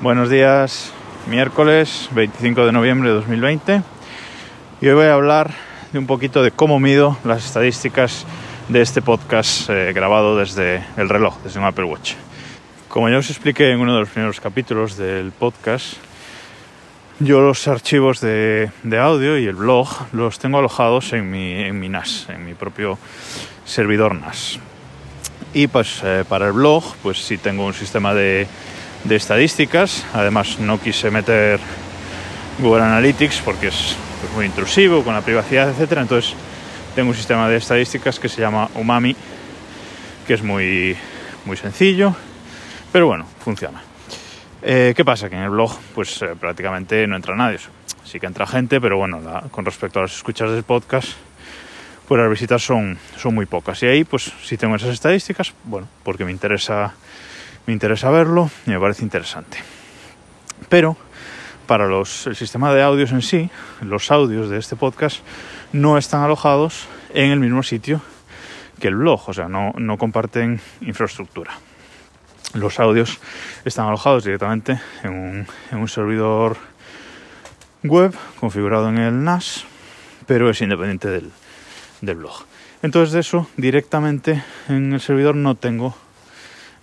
Buenos días, miércoles 25 de noviembre de 2020 y hoy voy a hablar de un poquito de cómo mido las estadísticas de este podcast eh, grabado desde el reloj, desde un Apple Watch. Como ya os expliqué en uno de los primeros capítulos del podcast, yo los archivos de, audio y el blog los tengo alojados en mi, en mi NAS, en mi propio servidor NAS. Y pues eh, para el blog, pues sí tengo un sistema de de estadísticas. Además, no quise meter Google Analytics porque es pues, muy intrusivo con la privacidad, etcétera. Entonces, tengo un sistema de estadísticas que se llama Umami, que es muy, muy sencillo, pero bueno, funciona. Eh, ¿Qué pasa? Que en el blog, pues eh, prácticamente no entra nadie. Sí que entra gente, pero bueno, con respecto a las escuchas del podcast, pues las visitas son, son muy pocas. Y ahí, pues, si tengo esas estadísticas, bueno, porque me interesa me interesa verlo y me parece interesante. Pero para los, el sistema de audios en sí, los audios de este podcast no están alojados en el mismo sitio que el blog, o sea, no, no comparten infraestructura. Los audios están alojados directamente en un, en un servidor web configurado en el NAS, pero es independiente del, del blog. Entonces de eso directamente en el servidor no tengo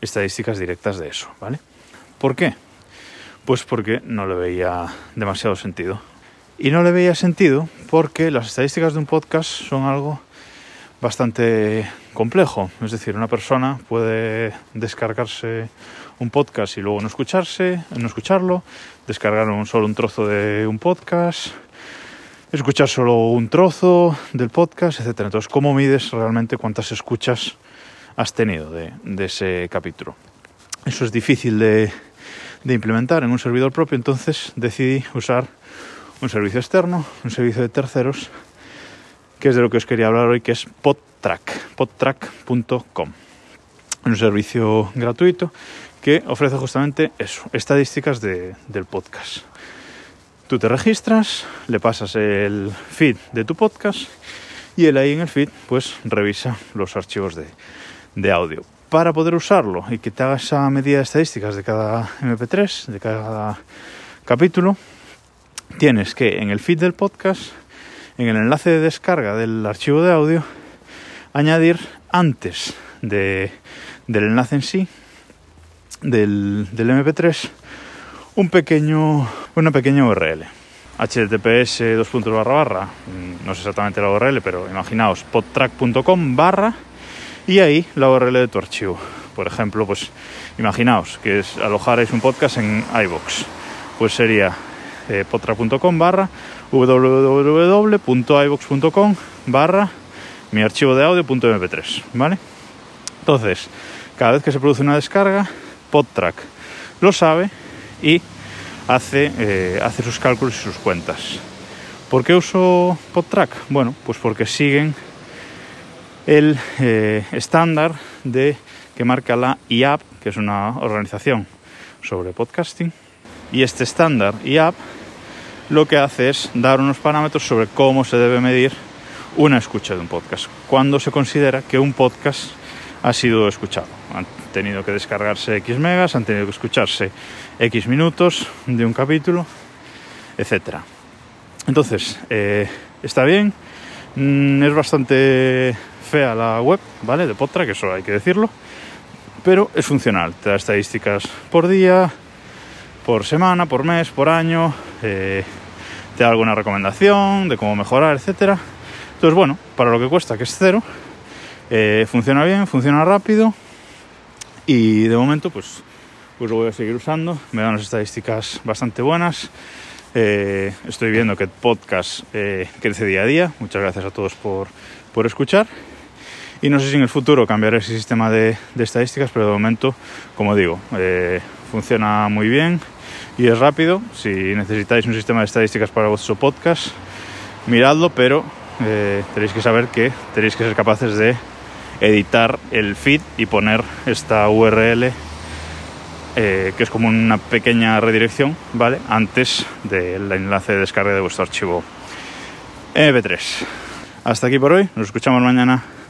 estadísticas directas de eso, ¿vale? ¿Por qué? Pues porque no le veía demasiado sentido. Y no le veía sentido porque las estadísticas de un podcast son algo bastante complejo. Es decir, una persona puede descargarse un podcast y luego no escucharse, no escucharlo, descargar solo un trozo de un podcast, escuchar solo un trozo del podcast, etc. Entonces, ¿cómo mides realmente cuántas escuchas has tenido de, ese capítulo. Eso es difícil de, implementar en un servidor propio, entonces decidí usar un servicio externo, un servicio de terceros, que es de lo que os quería hablar hoy, que es PodTrack, podtrack.com. Un servicio gratuito que ofrece justamente eso, estadísticas del podcast. Tú te registras, le pasas el feed de tu podcast y él ahí en el feed pues revisa los archivos de, de audio. Para poder usarlo y que te haga esa medida de estadísticas de cada MP3, de cada capítulo, tienes que en el feed del podcast, en el enlace de descarga del archivo de audio, añadir antes de, del enlace en sí, del, del MP3, un pequeño, una pequeña URL. https barra barra, no sé exactamente la URL, pero imaginaos podtrack.com barra y ahí la URL de tu archivo. Por ejemplo, pues imaginaos que es, alojarais un podcast en iBox, pues sería eh, potra.com barra www.ibox.com barra mi archivo de audio.mp3, ¿vale? Entonces, cada vez que se produce una descarga, PodTrack lo sabe y hace, eh, hace sus cálculos y sus cuentas. ¿Por qué uso PodTrack? Bueno, pues porque siguen el eh, estándar de que marca la IAP, que es una organización sobre podcasting. Y este estándar IAP lo que hace es dar unos parámetros sobre cómo se debe medir una escucha de un podcast. Cuando se considera que un podcast ha sido escuchado. Han tenido que descargarse X megas, han tenido que escucharse X minutos de un capítulo, etc. Entonces, eh, está bien, mm, es bastante fea la web, ¿vale? De Potra, que eso hay que decirlo. Pero es funcional, te da estadísticas por día, por semana, por mes, por año, eh, te da alguna recomendación de cómo mejorar, etcétera. Entonces, bueno, para lo que cuesta, que es cero, eh, funciona bien, funciona rápido y de momento, pues, pues lo voy a seguir usando. Me dan las estadísticas bastante buenas. Eh, estoy viendo que el podcast crece día a día. Muchas gracias a todos por, por escuchar. Y no sé si en el futuro cambiaré ese sistema de, estadísticas, pero de momento, como digo, eh, funciona muy bien y es rápido. Si necesitáis un sistema de estadísticas para vuestro podcast, miradlo, pero eh, tenéis que saber que tenéis que ser capaces de editar el feed y poner esta URL eh, que es como una pequeña redirección, ¿vale? Antes del enlace de descarga de vuestro archivo MP3. Hasta aquí por hoy, nos escuchamos mañana.